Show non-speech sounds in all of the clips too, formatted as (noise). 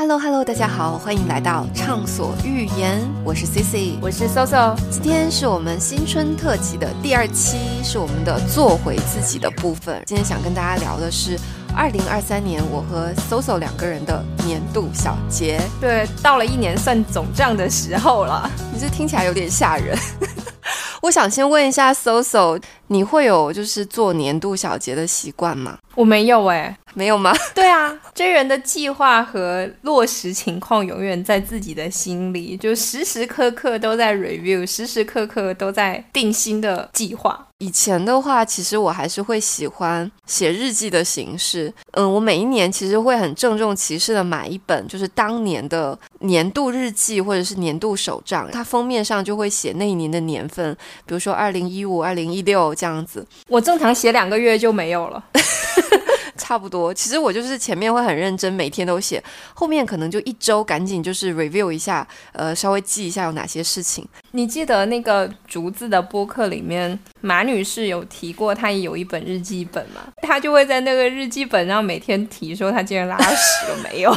Hello Hello，大家好，欢迎来到畅所欲言，我是 Cici，我是 Soso。今天是我们新春特辑的第二期，是我们的做回自己的部分。今天想跟大家聊的是二零二三年我和 Soso 两个人的年度小结。对，到了一年算总账的时候了，你这听起来有点吓人。(laughs) 我想先问一下 Soso，你会有就是做年度小结的习惯吗？我没有哎，没有吗？(laughs) 对啊，追人的计划和落实情况永远在自己的心里，就时时刻刻都在 review，时时刻刻都在定新的计划。以前的话，其实我还是会喜欢写日记的形式。嗯，我每一年其实会很郑重其事的买一本，就是当年的年度日记或者是年度手账，它封面上就会写那一年的年份，比如说二零一五、二零一六这样子。我正常写两个月就没有了。(laughs) 差不多，其实我就是前面会很认真，每天都写，后面可能就一周赶紧就是 review 一下，呃，稍微记一下有哪些事情。你记得那个竹子的播客里面，马女士有提过，她也有一本日记本嘛？她就会在那个日记本上每天提说她今天拉屎了没有，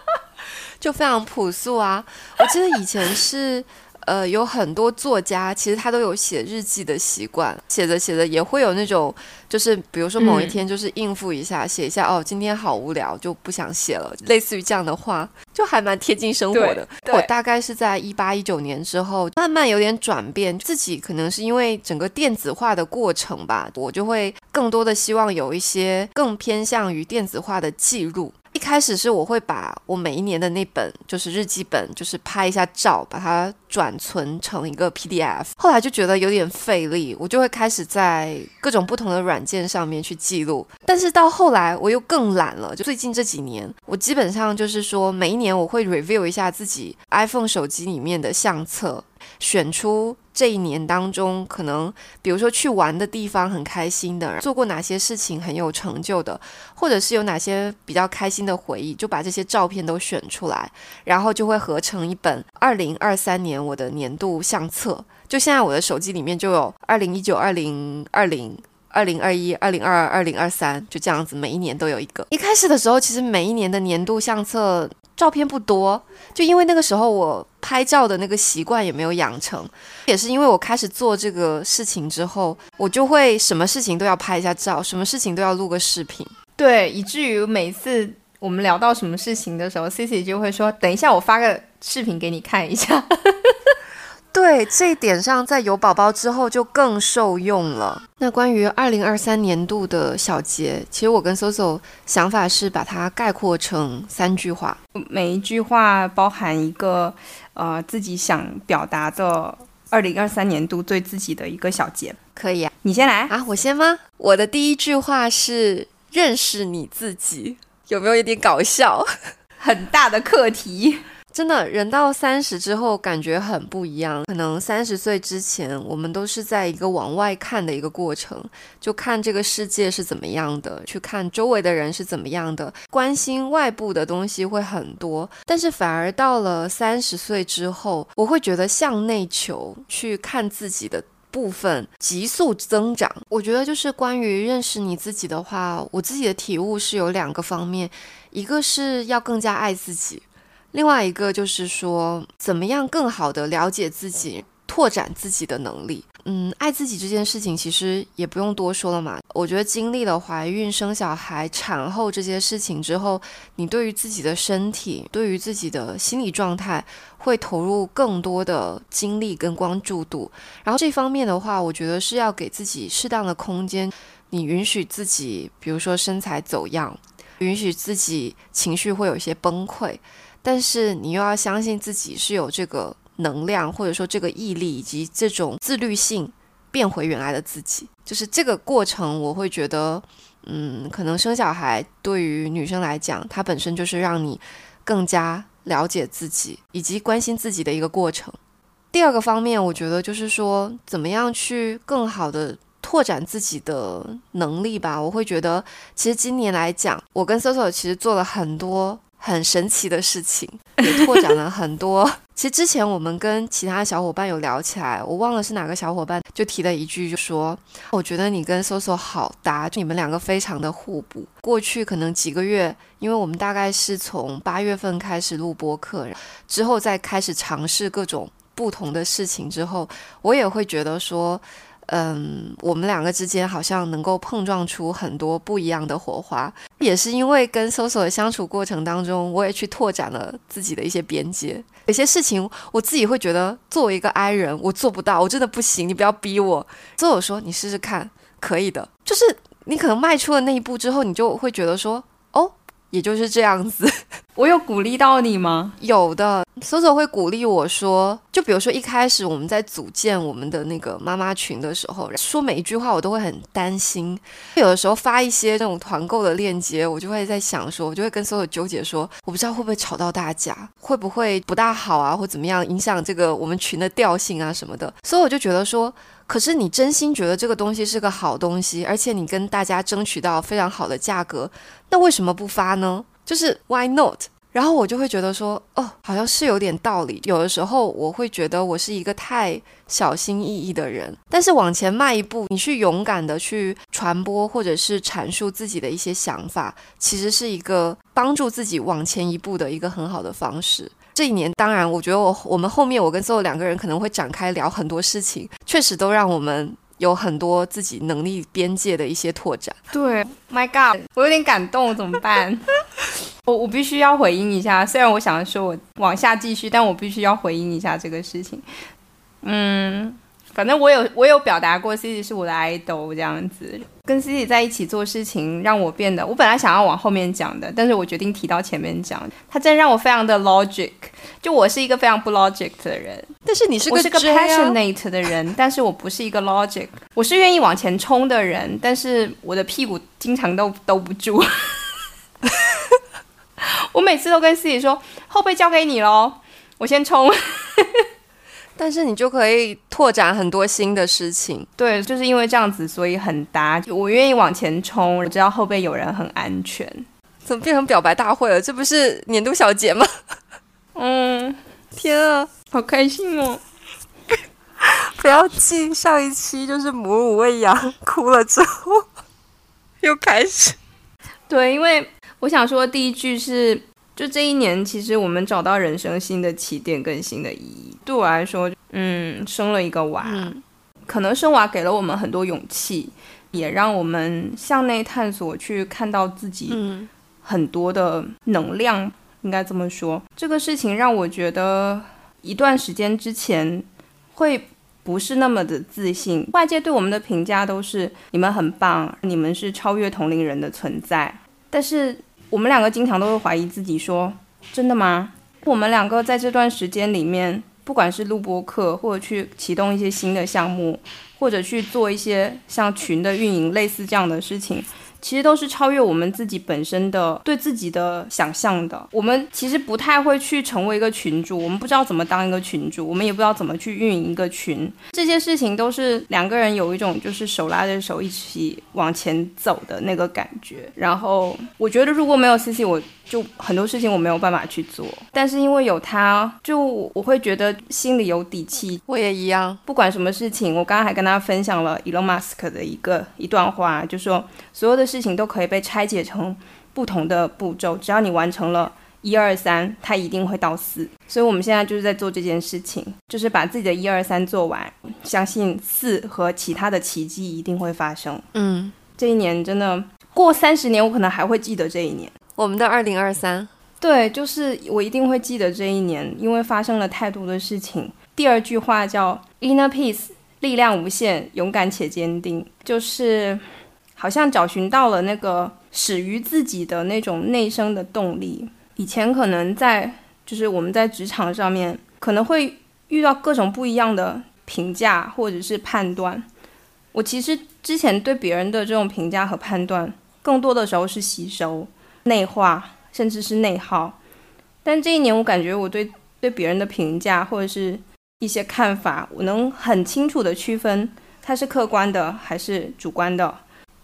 (laughs) 就非常朴素啊。我记得以前是。呃，有很多作家其实他都有写日记的习惯，写着写着也会有那种，就是比如说某一天就是应付一下，写一下哦，今天好无聊就不想写了，类似于这样的话，就还蛮贴近生活的。我大概是在一八一九年之后慢慢有点转变，自己可能是因为整个电子化的过程吧，我就会更多的希望有一些更偏向于电子化的记录。一开始是我会把我每一年的那本就是日记本，就是拍一下照，把它转存成一个 PDF。后来就觉得有点费力，我就会开始在各种不同的软件上面去记录。但是到后来我又更懒了，就最近这几年，我基本上就是说每一年我会 review 一下自己 iPhone 手机里面的相册。选出这一年当中，可能比如说去玩的地方很开心的，做过哪些事情很有成就的，或者是有哪些比较开心的回忆，就把这些照片都选出来，然后就会合成一本二零二三年我的年度相册。就现在我的手机里面就有二零一九、二零二零、二零二一、二零二二、二零二三，就这样子，每一年都有一个。一开始的时候，其实每一年的年度相册。照片不多，就因为那个时候我拍照的那个习惯也没有养成，也是因为我开始做这个事情之后，我就会什么事情都要拍一下照，什么事情都要录个视频。对，以至于每次我们聊到什么事情的时候，Cici 就会说：“等一下，我发个视频给你看一下。” (laughs) 对这一点上，在有宝宝之后就更受用了。那关于二零二三年度的小结，其实我跟 Soso 想法是把它概括成三句话，每一句话包含一个呃自己想表达的二零二三年度对自己的一个小结。可以啊，你先来啊，我先吗？我的第一句话是认识你自己，有没有一点搞笑？(laughs) 很大的课题。真的，人到三十之后感觉很不一样。可能三十岁之前，我们都是在一个往外看的一个过程，就看这个世界是怎么样的，去看周围的人是怎么样的，关心外部的东西会很多。但是反而到了三十岁之后，我会觉得向内求，去看自己的部分急速增长。我觉得就是关于认识你自己的话，我自己的体悟是有两个方面，一个是要更加爱自己。另外一个就是说，怎么样更好的了解自己，拓展自己的能力。嗯，爱自己这件事情其实也不用多说了嘛。我觉得经历了怀孕、生小孩、产后这些事情之后，你对于自己的身体、对于自己的心理状态，会投入更多的精力跟关注度。然后这方面的话，我觉得是要给自己适当的空间，你允许自己，比如说身材走样，允许自己情绪会有一些崩溃。但是你又要相信自己是有这个能量，或者说这个毅力以及这种自律性，变回原来的自己。就是这个过程，我会觉得，嗯，可能生小孩对于女生来讲，它本身就是让你更加了解自己以及关心自己的一个过程。第二个方面，我觉得就是说，怎么样去更好的拓展自己的能力吧。我会觉得，其实今年来讲，我跟 Soso 其实做了很多。很神奇的事情，也拓展了很多。(laughs) 其实之前我们跟其他小伙伴有聊起来，我忘了是哪个小伙伴就提了一句，就说我觉得你跟 Soso 好搭，就你们两个非常的互补。过去可能几个月，因为我们大概是从八月份开始录播课，之后再开始尝试各种不同的事情之后，我也会觉得说。嗯，我们两个之间好像能够碰撞出很多不一样的火花，也是因为跟搜索的相处过程当中，我也去拓展了自己的一些边界。有些事情我自己会觉得，作为一个 I 人，我做不到，我真的不行，你不要逼我。所以我说，你试试看，可以的。就是你可能迈出了那一步之后，你就会觉得说，哦。也就是这样子，我有鼓励到你吗？有的，Soso 会鼓励我说，就比如说一开始我们在组建我们的那个妈妈群的时候，说每一句话我都会很担心。有的时候发一些这种团购的链接，我就会在想说，我就会跟 Soso 纠结说，我不知道会不会吵到大家，会不会不大好啊，或怎么样影响这个我们群的调性啊什么的。所以我就觉得说。可是你真心觉得这个东西是个好东西，而且你跟大家争取到非常好的价格，那为什么不发呢？就是 why not？然后我就会觉得说，哦，好像是有点道理。有的时候我会觉得我是一个太小心翼翼的人，但是往前迈一步，你去勇敢的去传播或者是阐述自己的一些想法，其实是一个帮助自己往前一步的一个很好的方式。这一年，当然，我觉得我我们后面我跟所有两个人可能会展开聊很多事情，确实都让我们有很多自己能力边界的一些拓展。对，My God，我有点感动，怎么办？(laughs) 我我必须要回应一下，虽然我想说我往下继续，但我必须要回应一下这个事情。嗯。反正我有我有表达过，C C 是我的 idol 这样子，跟 C C 在一起做事情，让我变得，我本来想要往后面讲的，但是我决定提到前面讲，他真的让我非常的 logic，就我是一个非常不 logic 的人，但是你是我是个 passionate 的人，但是我不是一个 logic，我是愿意往前冲的人，但是我的屁股经常都兜不住，(laughs) 我每次都跟 C C 说，后背交给你喽，我先冲。但是你就可以拓展很多新的事情，对，就是因为这样子，所以很搭。我愿意往前冲，我知道后背有人很安全。怎么变成表白大会了？这不是年度小结吗？嗯，天啊，好开心哦！(laughs) 不要记上一期就是母乳喂养哭了之后 (laughs) 又开始。对，因为我想说第一句是。就这一年，其实我们找到人生新的起点跟新的意义。对我来说，嗯，生了一个娃，可能生娃给了我们很多勇气，也让我们向内探索，去看到自己很多的能量。应该这么说，这个事情让我觉得一段时间之前会不是那么的自信。外界对我们的评价都是你们很棒，你们是超越同龄人的存在，但是。我们两个经常都会怀疑自己，说真的吗？我们两个在这段时间里面，不管是录播课，或者去启动一些新的项目，或者去做一些像群的运营类似这样的事情。其实都是超越我们自己本身的对自己的想象的。我们其实不太会去成为一个群主，我们不知道怎么当一个群主，我们也不知道怎么去运营一个群。这些事情都是两个人有一种就是手拉着手一起往前走的那个感觉。然后我觉得如果没有 C C，我就很多事情我没有办法去做。但是因为有他，就我会觉得心里有底气。我也一样，不管什么事情，我刚刚还跟他分享了 Elon Musk 的一个一段话，就说所有的。事情都可以被拆解成不同的步骤，只要你完成了一二三，它一定会到四。所以我们现在就是在做这件事情，就是把自己的一二三做完，相信四和其他的奇迹一定会发生。嗯，这一年真的过三十年，我可能还会记得这一年。我们的二零二三，对，就是我一定会记得这一年，因为发生了太多的事情。第二句话叫 inner peace，力量无限，勇敢且坚定，就是。好像找寻到了那个始于自己的那种内生的动力。以前可能在就是我们在职场上面可能会遇到各种不一样的评价或者是判断。我其实之前对别人的这种评价和判断，更多的时候是吸收、内化，甚至是内耗。但这一年，我感觉我对对别人的评价或者是一些看法，我能很清楚的区分它是客观的还是主观的。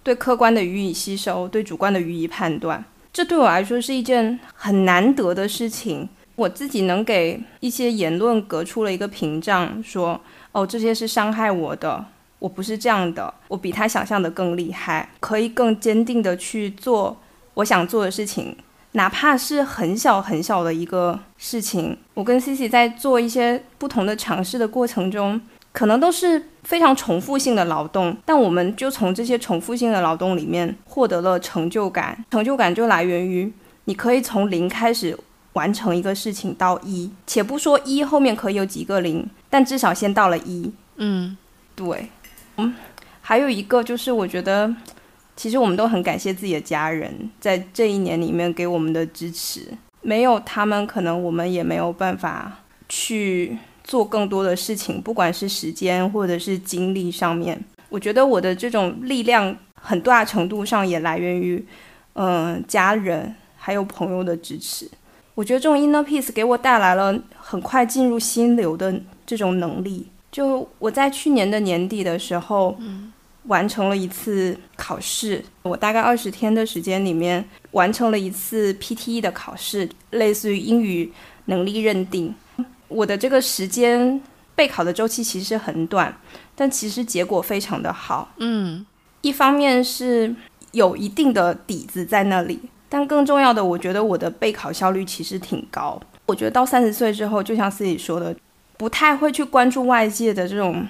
对客观的予以吸收，对主观的予以判断。这对我来说是一件很难得的事情。我自己能给一些言论隔出了一个屏障，说哦，这些是伤害我的，我不是这样的，我比他想象的更厉害，可以更坚定的去做我想做的事情，哪怕是很小很小的一个事情。我跟 C C 在做一些不同的尝试的过程中，可能都是非常重复性的劳动，但我们就从这些重复性的劳动里面获得了成就感，成就感就来源于你可以从零开始。完成一个事情到一，且不说一后面可以有几个零，但至少先到了一。嗯，对，嗯，还有一个就是，我觉得其实我们都很感谢自己的家人在这一年里面给我们的支持，没有他们，可能我们也没有办法去做更多的事情，不管是时间或者是精力上面。我觉得我的这种力量很大程度上也来源于，嗯，家人还有朋友的支持。我觉得这种 inner peace 给我带来了很快进入心流的这种能力。就我在去年的年底的时候，完成了一次考试。我大概二十天的时间里面完成了一次 PTE 的考试，类似于英语能力认定。我的这个时间备考的周期其实很短，但其实结果非常的好。嗯，一方面是有一定的底子在那里。但更重要的，我觉得我的备考效率其实挺高。我觉得到三十岁之后，就像自己说的，不太会去关注外界的这种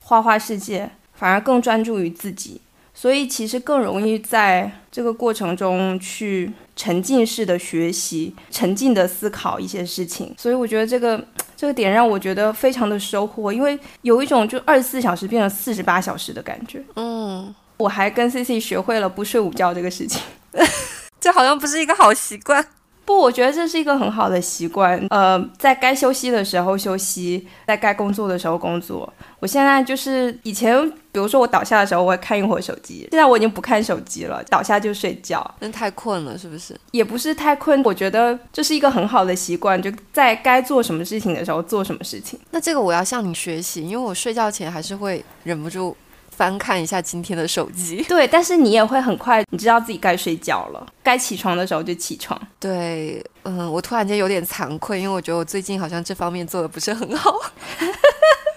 花花世界，反而更专注于自己，所以其实更容易在这个过程中去沉浸式的学习，沉浸的思考一些事情。所以我觉得这个这个点让我觉得非常的收获，因为有一种就二十四小时变成四十八小时的感觉。嗯，我还跟 C C 学会了不睡午觉这个事情。(laughs) 这好像不是一个好习惯，不，我觉得这是一个很好的习惯。呃，在该休息的时候休息，在该工作的时候工作。我现在就是以前，比如说我倒下的时候，我会看一会儿手机。现在我已经不看手机了，倒下就睡觉。那太困了，是不是？也不是太困，我觉得这是一个很好的习惯，就在该做什么事情的时候做什么事情。那这个我要向你学习，因为我睡觉前还是会忍不住。翻看一下今天的手机，(laughs) (laughs) 对，但是你也会很快，你知道自己该睡觉了，该起床的时候就起床。对，嗯，我突然间有点惭愧，因为我觉得我最近好像这方面做的不是很好。(laughs)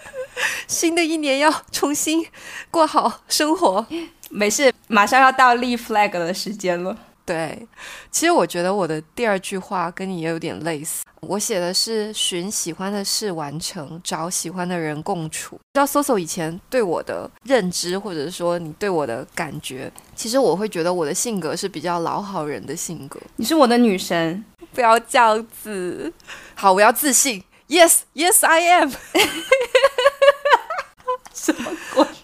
新的一年要重新过好生活，没事，马上要到立 flag 的时间了。对，其实我觉得我的第二句话跟你也有点类似。我写的是寻喜欢的事完成，找喜欢的人共处。知道 Soso 以前对我的认知，或者说你对我的感觉，其实我会觉得我的性格是比较老好人的性格。你是我的女神，不要这样子。好，我要自信。Yes，Yes，I am。(laughs) 什么鬼？(laughs)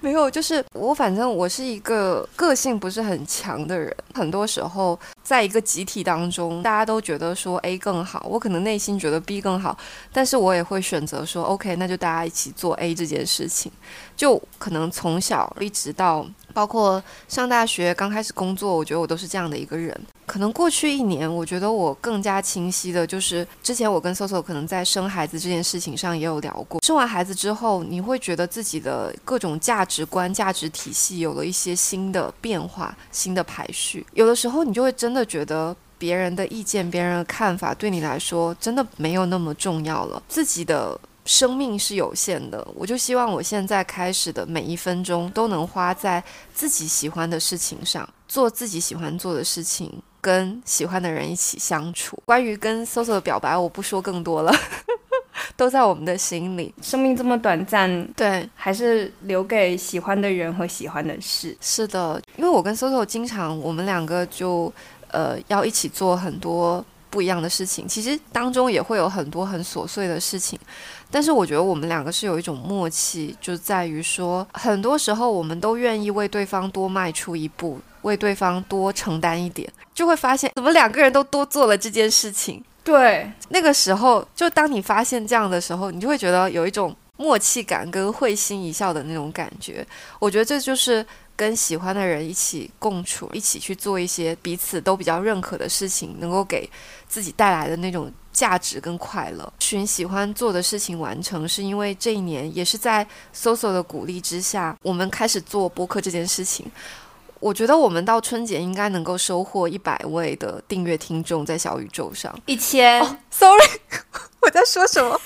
没有，就是我，反正我是一个个性不是很强的人。很多时候，在一个集体当中，大家都觉得说 A 更好，我可能内心觉得 B 更好，但是我也会选择说 OK，那就大家一起做 A 这件事情。就可能从小一直到。包括上大学刚开始工作，我觉得我都是这样的一个人。可能过去一年，我觉得我更加清晰的就是，之前我跟 Soso 可能在生孩子这件事情上也有聊过。生完孩子之后，你会觉得自己的各种价值观、价值体系有了一些新的变化、新的排序。有的时候，你就会真的觉得别人的意见、别人的看法对你来说真的没有那么重要了，自己的。生命是有限的，我就希望我现在开始的每一分钟都能花在自己喜欢的事情上，做自己喜欢做的事情，跟喜欢的人一起相处。关于跟 Soso 的表白，我不说更多了，(laughs) 都在我们的心里。生命这么短暂，对，还是留给喜欢的人和喜欢的事。是的，因为我跟 Soso 经常，我们两个就呃要一起做很多不一样的事情，其实当中也会有很多很琐碎的事情。但是我觉得我们两个是有一种默契，就在于说，很多时候我们都愿意为对方多迈出一步，为对方多承担一点，就会发现怎么两个人都多做了这件事情。对，那个时候，就当你发现这样的时候，你就会觉得有一种默契感跟会心一笑的那种感觉。我觉得这就是跟喜欢的人一起共处，一起去做一些彼此都比较认可的事情，能够给自己带来的那种。价值跟快乐，寻喜欢做的事情完成，是因为这一年也是在 Soso 的鼓励之下，我们开始做播客这件事情。我觉得我们到春节应该能够收获一百位的订阅听众在小宇宙上。一千、哦，sorry，(laughs) 我在说什么？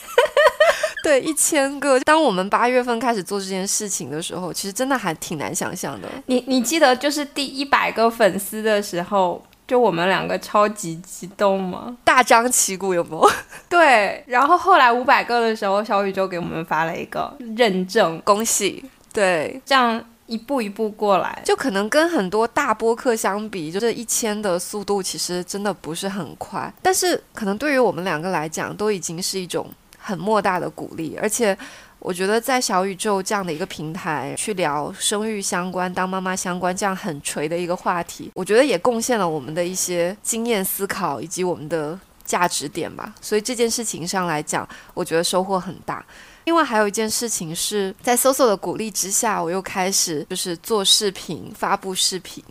(laughs) 对，一千个。当我们八月份开始做这件事情的时候，其实真的还挺难想象的。你你记得就是第一百个粉丝的时候，就我们两个超级激动吗？大张旗鼓有没有？(laughs) 对，然后后来五百个的时候，小宇宙给我们发了一个认证，恭喜！对，这样一步一步过来，就可能跟很多大播客相比，就这一千的速度其实真的不是很快，但是可能对于我们两个来讲，都已经是一种很莫大的鼓励，而且。我觉得在小宇宙这样的一个平台去聊生育相关、当妈妈相关这样很垂的一个话题，(laughs) 我觉得也贡献了我们的一些经验思考以及我们的价值点吧。所以这件事情上来讲，我觉得收获很大。另外还有一件事情是在搜索的鼓励之下，我又开始就是做视频、发布视频。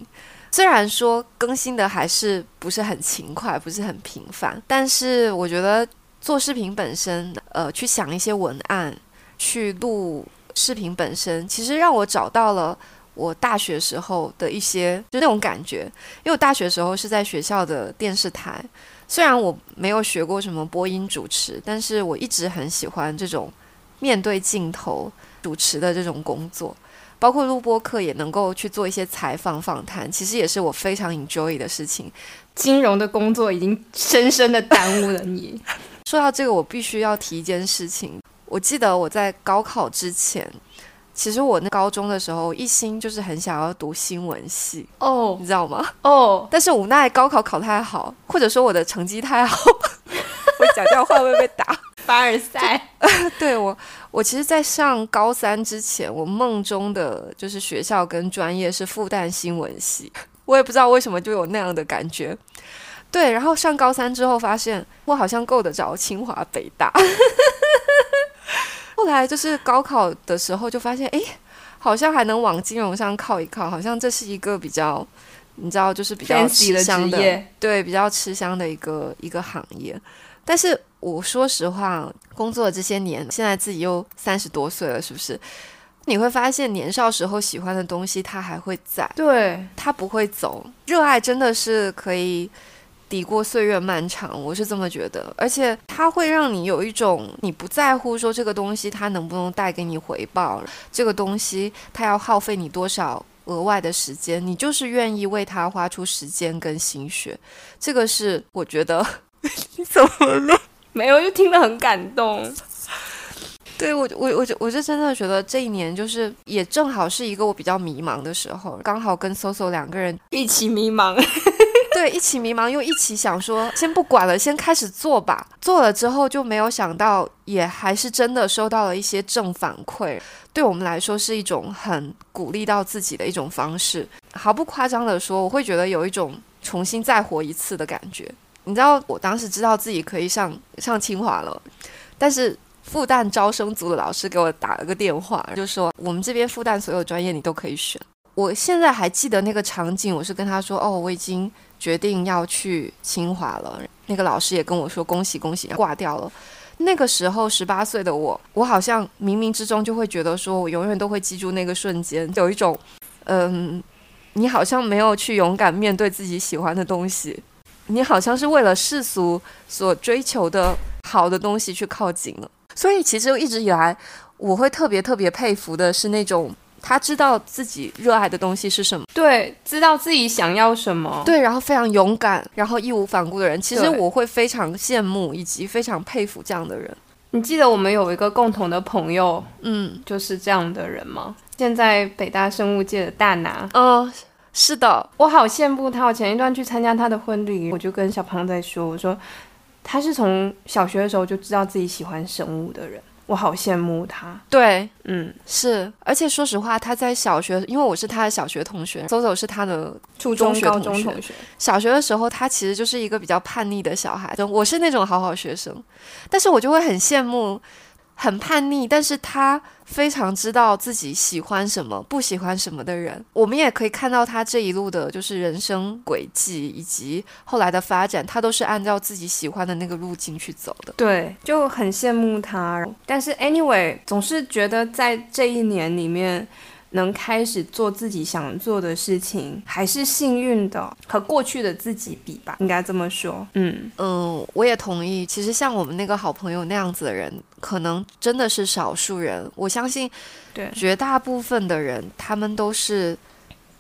虽然说更新的还是不是很勤快、不是很频繁，但是我觉得做视频本身，呃，去想一些文案。去录视频本身，其实让我找到了我大学时候的一些就那种感觉。因为我大学时候是在学校的电视台，虽然我没有学过什么播音主持，但是我一直很喜欢这种面对镜头主持的这种工作，包括录播课也能够去做一些采访访谈，其实也是我非常 enjoy 的事情。金融的工作已经深深的耽误了你。(laughs) 说到这个，我必须要提一件事情。我记得我在高考之前，其实我那高中的时候一心就是很想要读新闻系哦，你知道吗？哦，但是无奈高考考太好，或者说我的成绩太好，(laughs) 我讲这样话会被打。凡尔赛，(laughs) 对我，我其实，在上高三之前，我梦中的就是学校跟专业是复旦新闻系，我也不知道为什么就有那样的感觉。对，然后上高三之后，发现我好像够得着清华北大。(laughs) 后来就是高考的时候，就发现哎，好像还能往金融上靠一靠，好像这是一个比较，你知道，就是比较吃香的，对，比较吃香的一个一个行业。但是我说实话，工作了这些年，现在自己又三十多岁了，是不是？你会发现年少时候喜欢的东西，它还会在，对，它不会走。热爱真的是可以。抵过岁月漫长，我是这么觉得，而且它会让你有一种你不在乎说这个东西它能不能带给你回报，这个东西它要耗费你多少额外的时间，你就是愿意为它花出时间跟心血，这个是我觉得 (laughs) 你怎么了？没有，就听得很感动。(laughs) 对我，我我就我就真的觉得这一年就是也正好是一个我比较迷茫的时候，刚好跟 Soso 两个人一起迷茫。(laughs) 对，一起迷茫，又一起想说，先不管了，先开始做吧。做了之后就没有想到，也还是真的收到了一些正反馈，对我们来说是一种很鼓励到自己的一种方式。毫不夸张的说，我会觉得有一种重新再活一次的感觉。你知道，我当时知道自己可以上上清华了，但是复旦招生组的老师给我打了个电话，就说我们这边复旦所有专业你都可以选。我现在还记得那个场景，我是跟他说：“哦，我已经决定要去清华了。”那个老师也跟我说：“恭喜恭喜！”挂掉了。那个时候十八岁的我，我好像冥冥之中就会觉得说，我永远都会记住那个瞬间，有一种，嗯，你好像没有去勇敢面对自己喜欢的东西，你好像是为了世俗所追求的好的东西去靠近了。所以其实一直以来，我会特别特别佩服的是那种。他知道自己热爱的东西是什么，对，知道自己想要什么，对，然后非常勇敢，然后义无反顾的人，其实我会非常羡慕以及非常佩服这样的人。你记得我们有一个共同的朋友，嗯，就是这样的人吗？现在北大生物界的大拿，嗯，是的，我好羡慕他。我前一段去参加他的婚礼，我就跟小胖在说，我说他是从小学的时候就知道自己喜欢生物的人。我好羡慕他，对，嗯，是，而且说实话，他在小学，因为我是他的小学同学，走走是他的初中、高中同学。小学的时候，他其实就是一个比较叛逆的小孩，我是那种好好学生，但是我就会很羡慕。很叛逆，但是他非常知道自己喜欢什么、不喜欢什么的人。我们也可以看到他这一路的，就是人生轨迹以及后来的发展，他都是按照自己喜欢的那个路径去走的。对，就很羡慕他。但是，anyway，总是觉得在这一年里面，能开始做自己想做的事情，还是幸运的，和过去的自己比吧，应该这么说。嗯嗯，我也同意。其实像我们那个好朋友那样子的人，可能真的是少数人。我相信，对绝大部分的人，他们都是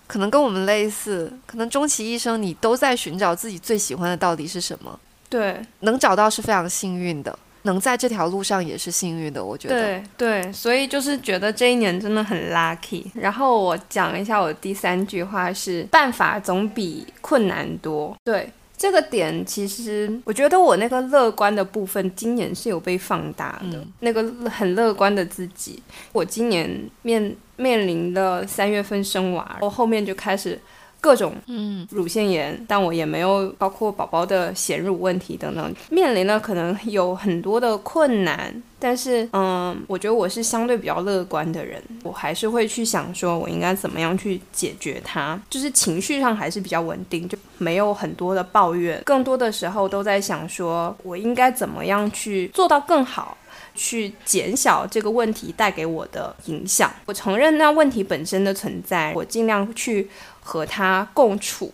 可能跟我们类似，可能终其一生，你都在寻找自己最喜欢的到底是什么。对，能找到是非常幸运的。能在这条路上也是幸运的，我觉得。对对，所以就是觉得这一年真的很 lucky。然后我讲一下我第三句话是：办法总比困难多。对这个点，其实我觉得我那个乐观的部分，今年是有被放大的。那个很乐观的自己，我今年面面临了三月份生娃，我后面就开始。各种嗯。乳腺炎，但我也没有包括宝宝的显乳问题等等，面临了可能有很多的困难，但是嗯，我觉得我是相对比较乐观的人，我还是会去想说我应该怎么样去解决它，就是情绪上还是比较稳定，就没有很多的抱怨，更多的时候都在想说我应该怎么样去做到更好。去减小这个问题带给我的影响。我承认那问题本身的存在，我尽量去和它共处。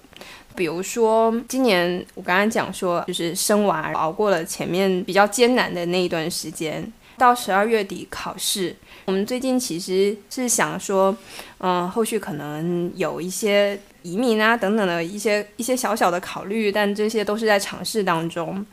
比如说，今年我刚刚讲说，就是生娃熬过了前面比较艰难的那一段时间，到十二月底考试。我们最近其实是想说，嗯，后续可能有一些移民啊等等的一些一些小小的考虑，但这些都是在尝试当中。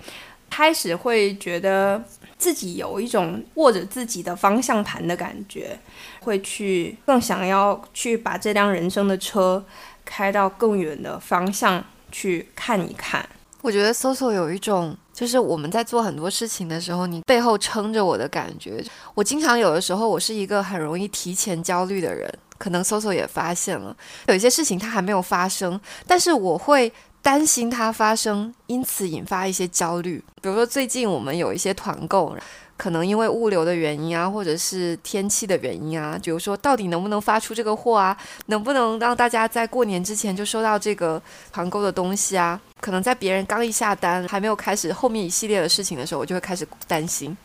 开始会觉得。自己有一种握着自己的方向盘的感觉，会去更想要去把这辆人生的车开到更远的方向去看一看。我觉得 Soso 有一种，就是我们在做很多事情的时候，你背后撑着我的感觉。我经常有的时候，我是一个很容易提前焦虑的人，可能 Soso 也发现了，有一些事情它还没有发生，但是我会。担心它发生，因此引发一些焦虑。比如说，最近我们有一些团购，可能因为物流的原因啊，或者是天气的原因啊，比如说到底能不能发出这个货啊，能不能让大家在过年之前就收到这个团购的东西啊？可能在别人刚一下单，还没有开始后面一系列的事情的时候，我就会开始担心，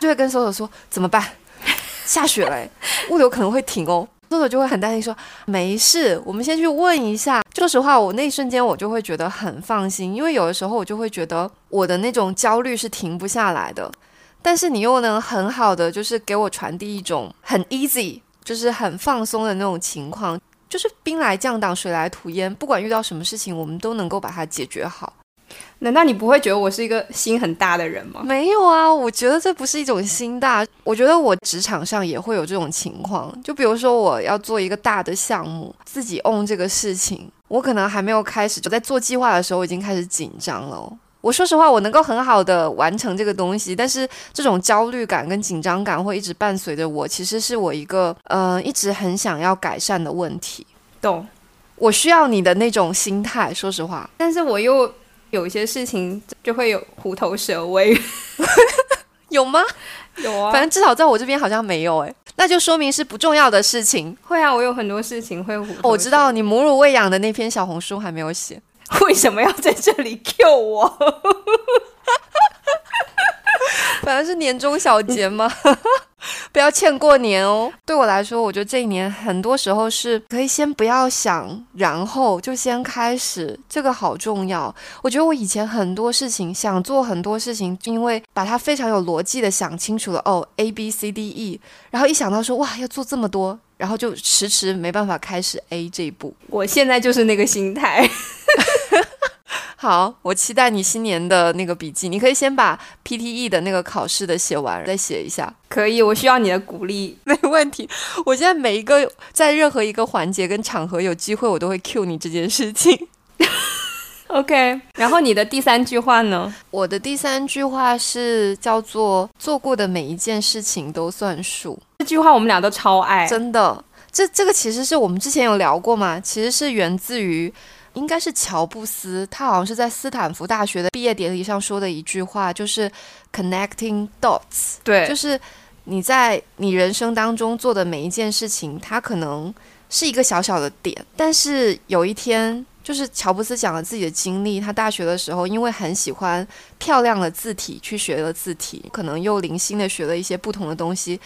就会跟搜索说怎么办？(laughs) 下雪了，物流可能会停哦。搜索就会很担心说没事，我们先去问一下。说实话，我那一瞬间我就会觉得很放心，因为有的时候我就会觉得我的那种焦虑是停不下来的，但是你又能很好的就是给我传递一种很 easy，就是很放松的那种情况，就是兵来将挡，水来土掩，不管遇到什么事情，我们都能够把它解决好。难道你不会觉得我是一个心很大的人吗？没有啊，我觉得这不是一种心大。我觉得我职场上也会有这种情况，就比如说我要做一个大的项目，自己 own 这个事情，我可能还没有开始，就在做计划的时候，我已经开始紧张了。我说实话，我能够很好的完成这个东西，但是这种焦虑感跟紧张感会一直伴随着我。其实是我一个呃一直很想要改善的问题。懂，我需要你的那种心态。说实话，但是我又。有一些事情就会有虎头蛇尾，(laughs) 有吗？有啊，反正至少在我这边好像没有哎，那就说明是不重要的事情。会啊，我有很多事情会虎。我知道你母乳喂养的那篇小红书还没有写，为什么要在这里 Q 我？(laughs) (laughs) 反正是年终小节嘛。(laughs) 不要欠过年哦。对我来说，我觉得这一年很多时候是可以先不要想，然后就先开始，这个好重要。我觉得我以前很多事情想做很多事情，因为把它非常有逻辑的想清楚了哦，A B C D E，然后一想到说哇要做这么多，然后就迟迟没办法开始 A 这一步。我现在就是那个心态。(laughs) 好，我期待你新年的那个笔记。你可以先把 PTE 的那个考试的写完，再写一下。可以，我需要你的鼓励。(laughs) 没问题。我现在每一个在任何一个环节跟场合有机会，我都会 cue 你这件事情。(laughs) OK。然后你的第三句话呢？我的第三句话是叫做“做过的每一件事情都算数”。这句话我们俩都超爱，真的。这这个其实是我们之前有聊过嘛？其实是源自于。应该是乔布斯，他好像是在斯坦福大学的毕业典礼上说的一句话，就是 “connecting dots”。对，就是你在你人生当中做的每一件事情，它可能是一个小小的点，但是有一天。就是乔布斯讲了自己的经历，他大学的时候因为很喜欢漂亮的字体，去学了字体，可能又零星的学了一些不同的东西。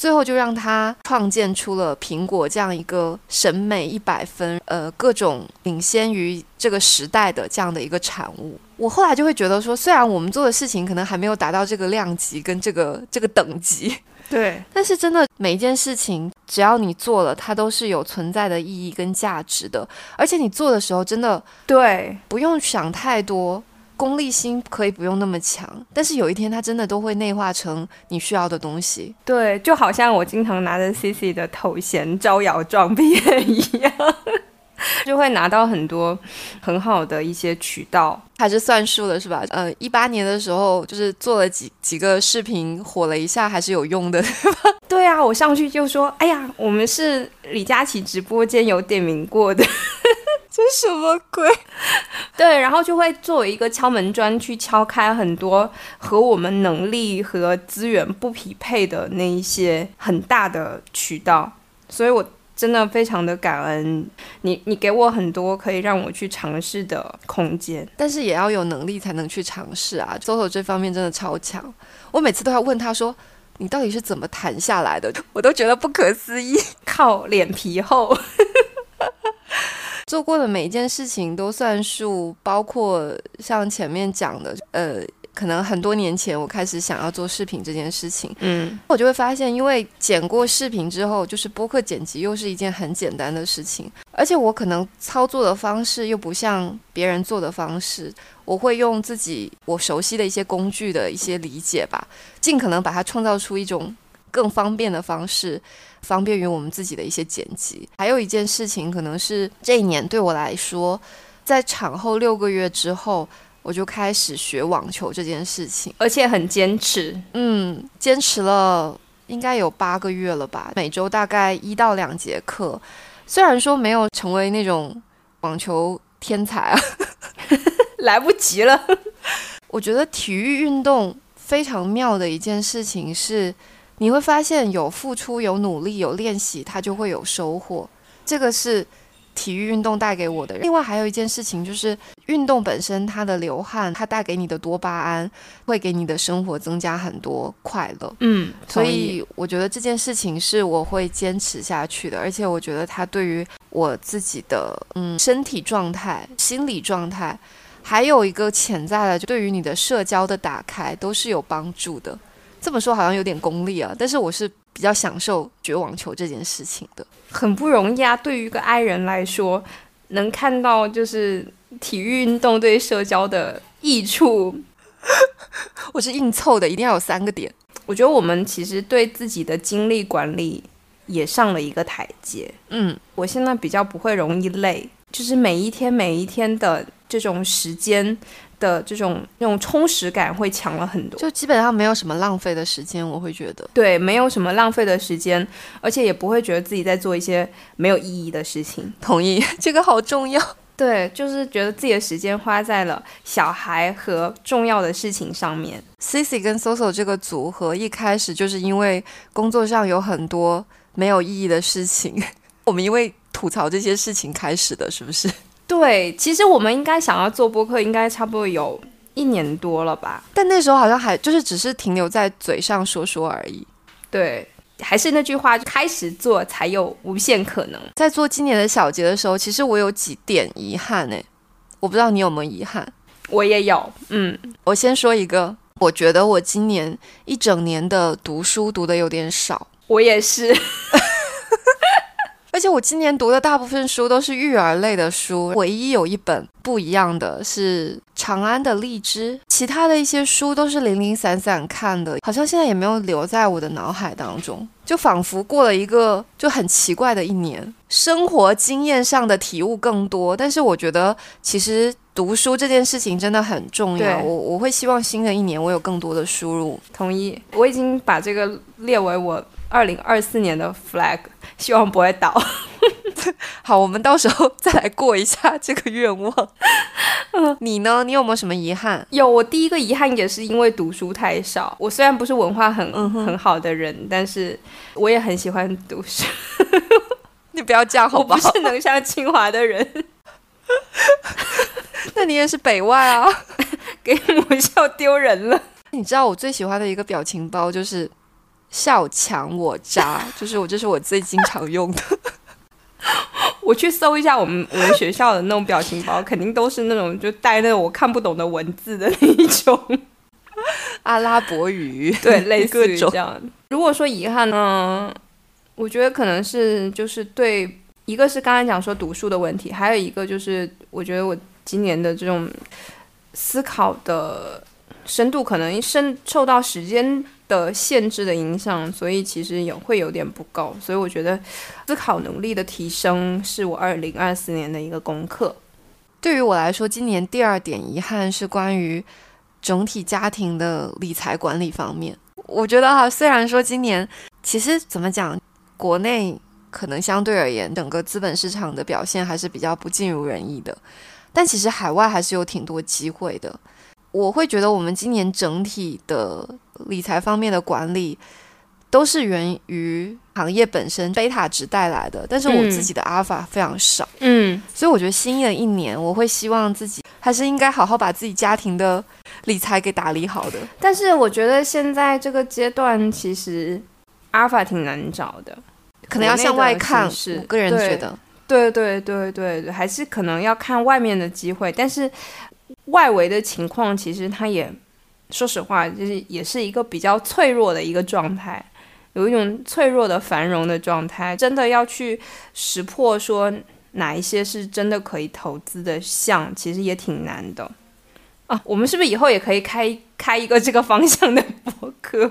最后就让他创建出了苹果这样一个审美一百分，呃，各种领先于这个时代的这样的一个产物。我后来就会觉得说，虽然我们做的事情可能还没有达到这个量级跟这个这个等级，对，(laughs) 但是真的每一件事情，只要你做了，它都是有存在的意义跟价值的。而且你做的时候，真的对，不用想太多。功利心可以不用那么强，但是有一天它真的都会内化成你需要的东西。对，就好像我经常拿着 C C 的头衔招摇撞骗一样，(laughs) 就会拿到很多很好的一些渠道，还是算数的，是吧？呃，一八年的时候就是做了几几个视频火了一下，还是有用的，(laughs) 对吧？对啊，我上去就说：“哎呀，我们是李佳琦直播间有点名过的。” (laughs) (laughs) 这什么鬼？(laughs) 对，然后就会作为一个敲门砖去敲开很多和我们能力和资源不匹配的那一些很大的渠道，所以我真的非常的感恩你，你给我很多可以让我去尝试的空间，但是也要有能力才能去尝试啊。周周这方面真的超强，我每次都要问他说：“你到底是怎么谈下来的？” (laughs) 我都觉得不可思议，靠脸皮厚。做过的每一件事情都算数，包括像前面讲的，呃，可能很多年前我开始想要做视频这件事情，嗯，我就会发现，因为剪过视频之后，就是播客剪辑又是一件很简单的事情，而且我可能操作的方式又不像别人做的方式，我会用自己我熟悉的一些工具的一些理解吧，尽可能把它创造出一种更方便的方式。方便于我们自己的一些剪辑。还有一件事情，可能是这一年对我来说，在产后六个月之后，我就开始学网球这件事情，而且很坚持。嗯，坚持了应该有八个月了吧，每周大概一到两节课。虽然说没有成为那种网球天才啊，(laughs) 来不及了。(laughs) 我觉得体育运动非常妙的一件事情是。你会发现有付出、有努力、有练习，它就会有收获。这个是体育运动带给我的。另外还有一件事情就是，运动本身它的流汗，它带给你的多巴胺，会给你的生活增加很多快乐。嗯，所以我觉得这件事情是我会坚持下去的，而且我觉得它对于我自己的嗯身体状态、心理状态，还有一个潜在的，就对于你的社交的打开，都是有帮助的。这么说好像有点功利啊，但是我是比较享受学网球这件事情的，很不容易啊。对于一个爱人来说，能看到就是体育运动对社交的益处，(laughs) 我是硬凑的，一定要有三个点。我觉得我们其实对自己的精力管理也上了一个台阶。嗯，我现在比较不会容易累，就是每一天每一天的这种时间。的这种那种充实感会强了很多，就基本上没有什么浪费的时间，我会觉得对，没有什么浪费的时间，而且也不会觉得自己在做一些没有意义的事情。同意，(laughs) 这个好重要。对，就是觉得自己的时间花在了小孩和重要的事情上面。Cici 跟 Soso 这个组合一开始就是因为工作上有很多没有意义的事情，(laughs) 我们因为吐槽这些事情开始的，是不是？对，其实我们应该想要做播客，应该差不多有一年多了吧。但那时候好像还就是只是停留在嘴上说说而已。对，还是那句话，开始做才有无限可能。在做今年的小结的时候，其实我有几点遗憾呢？我不知道你有没有遗憾？我也有。嗯，我先说一个，我觉得我今年一整年的读书读的有点少。我也是。(laughs) 而且我今年读的大部分书都是育儿类的书，唯一有一本不一样的是《长安的荔枝》，其他的一些书都是零零散散看的，好像现在也没有留在我的脑海当中，就仿佛过了一个就很奇怪的一年。生活经验上的体悟更多，但是我觉得其实读书这件事情真的很重要。我我会希望新的一年我有更多的输入。同意，我已经把这个列为我。二零二四年的 flag，希望不会倒。(laughs) 好，我们到时候再来过一下这个愿望。你呢？你有没有什么遗憾？有，我第一个遗憾也是因为读书太少。我虽然不是文化很嗯很好的人，但是我也很喜欢读书。(laughs) 你不要这样好不好？我不是能上清华的人。(laughs) 那你也是北外啊，给母校丢人了。你知道我最喜欢的一个表情包就是“笑强我渣”，(laughs) 就是我这是我最经常用的。(laughs) 我去搜一下我们我们学校的那种表情包，肯定都是那种就带那种我看不懂的文字的那一种阿拉伯语，(laughs) 对，类似于这样。如果说遗憾呢，我觉得可能是就是对，一个是刚才讲说读书的问题，还有一个就是我觉得我今年的这种思考的深度可能深受到时间的限制的影响，所以其实也会有点不够。所以我觉得思考能力的提升是我二零二四年的一个功课。对于我来说，今年第二点遗憾是关于整体家庭的理财管理方面。我觉得哈，虽然说今年其实怎么讲，国内可能相对而言，整个资本市场的表现还是比较不尽如人意的，但其实海外还是有挺多机会的。我会觉得我们今年整体的理财方面的管理，都是源于行业本身贝塔值带来的，但是我自己的阿尔法非常少。嗯，所以我觉得新的一年，我会希望自己还是应该好好把自己家庭的理财给打理好的。但是我觉得现在这个阶段，其实阿尔法挺难找的，可能要向外看。是我个人觉得，对对对对对，还是可能要看外面的机会。但是外围的情况，其实它也说实话，就是也是一个比较脆弱的一个状态，有一种脆弱的繁荣的状态。真的要去识破说哪一些是真的可以投资的项，其实也挺难的。啊，我们是不是以后也可以开开一个这个方向的博客？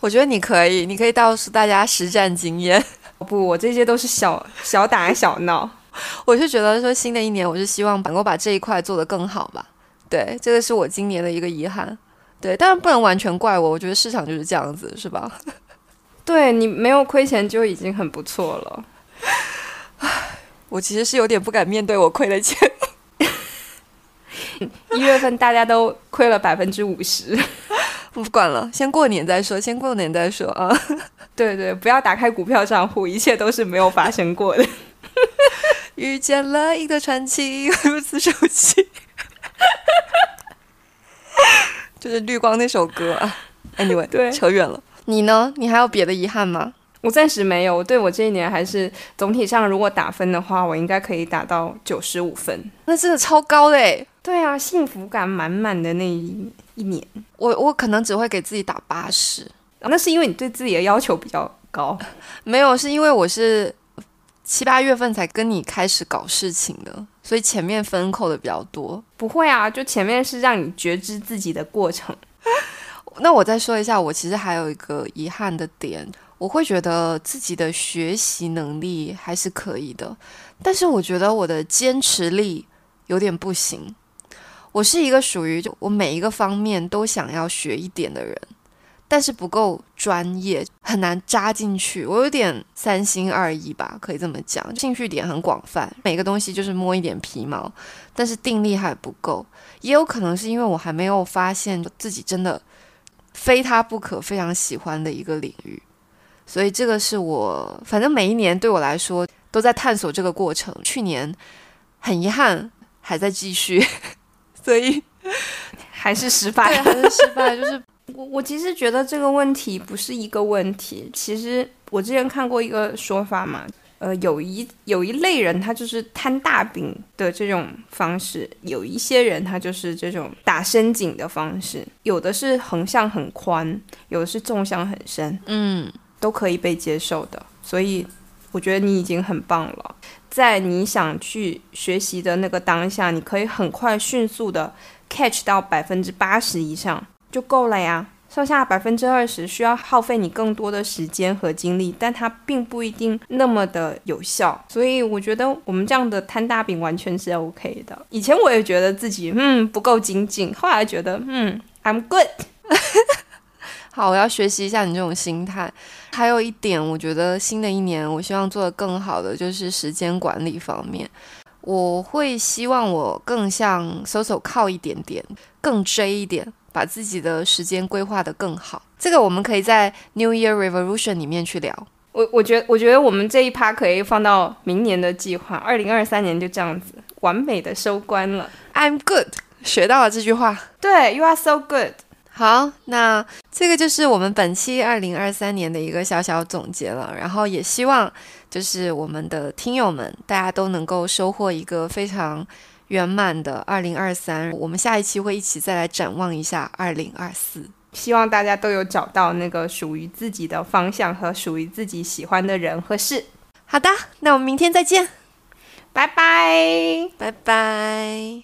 我觉得你可以，你可以告诉大家实战经验。不，我这些都是小小打小闹。我是觉得说新的一年，我是希望能够把这一块做得更好吧。对，这个是我今年的一个遗憾。对，当然不能完全怪我，我觉得市场就是这样子，是吧？(laughs) 对你没有亏钱就已经很不错了。我其实是有点不敢面对我亏的钱。(laughs) 一月份大家都亏了百分之五十，(laughs) 不管了，先过年再说，先过年再说啊。对对，不要打开股票账户，一切都是没有发生过的。遇见了一个传奇，如此熟悉，(laughs) 就是绿光那首歌啊。Anyway，对，扯远了。你呢？你还有别的遗憾吗？我暂时没有。对我这一年还是总体上，如果打分的话，我应该可以打到九十五分。那真的超高的诶。对啊，幸福感满满的那一一年，我我可能只会给自己打八十。那是因为你对自己的要求比较高。(laughs) 没有，是因为我是七八月份才跟你开始搞事情的，所以前面分扣的比较多。不会啊，就前面是让你觉知自己的过程。(laughs) 那我再说一下，我其实还有一个遗憾的点，我会觉得自己的学习能力还是可以的，但是我觉得我的坚持力有点不行。我是一个属于就我每一个方面都想要学一点的人，但是不够专业，很难扎进去。我有点三心二意吧，可以这么讲。兴趣点很广泛，每个东西就是摸一点皮毛，但是定力还不够。也有可能是因为我还没有发现自己真的非他不可、非常喜欢的一个领域，所以这个是我反正每一年对我来说都在探索这个过程。去年很遗憾还在继续。所以还是失败，还是失败。就是我，我其实觉得这个问题不是一个问题。其实我之前看过一个说法嘛，呃，有一有一类人他就是摊大饼的这种方式，有一些人他就是这种打深井的方式，有的是横向很宽，有的是纵向很深，嗯，都可以被接受的。所以我觉得你已经很棒了。在你想去学习的那个当下，你可以很快、迅速的 catch 到百分之八十以上就够了呀。剩下百分之二十需要耗费你更多的时间和精力，但它并不一定那么的有效。所以我觉得我们这样的摊大饼完全是 OK 的。以前我也觉得自己嗯不够精进，后来觉得嗯 I'm good。(laughs) 好，我要学习一下你这种心态。还有一点，我觉得新的一年，我希望做的更好的就是时间管理方面。我会希望我更像 Soso 靠一点点，更 J 一点，把自己的时间规划得更好。这个我们可以在 New Year Revolution 里面去聊。我我觉得我觉得我们这一趴可以放到明年的计划，二零二三年就这样子完美的收官了。I'm good，学到了这句话。对，You are so good。好，那这个就是我们本期二零二三年的一个小小总结了。然后也希望就是我们的听友们，大家都能够收获一个非常圆满的二零二三。我们下一期会一起再来展望一下二零二四。希望大家都有找到那个属于自己的方向和属于自己喜欢的人和事。好的，那我们明天再见，拜拜。拜拜。